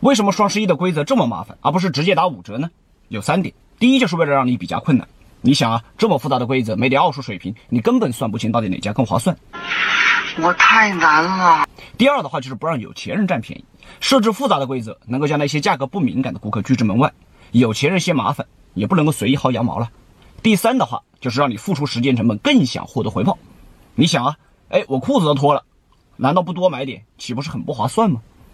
为什么双十一的规则这么麻烦，而不是直接打五折呢？有三点，第一就是为了让你比较困难，你想啊，这么复杂的规则，没点奥数水平，你根本算不清到底哪家更划算。我太难了。第二的话就是不让有钱人占便宜，设置复杂的规则能够将那些价格不敏感的顾客拒之门外，有钱人嫌麻烦，也不能够随意薅羊毛了。第三的话就是让你付出时间成本，更想获得回报。你想啊，哎，我裤子都脱了，难道不多买点，岂不是很不划算吗？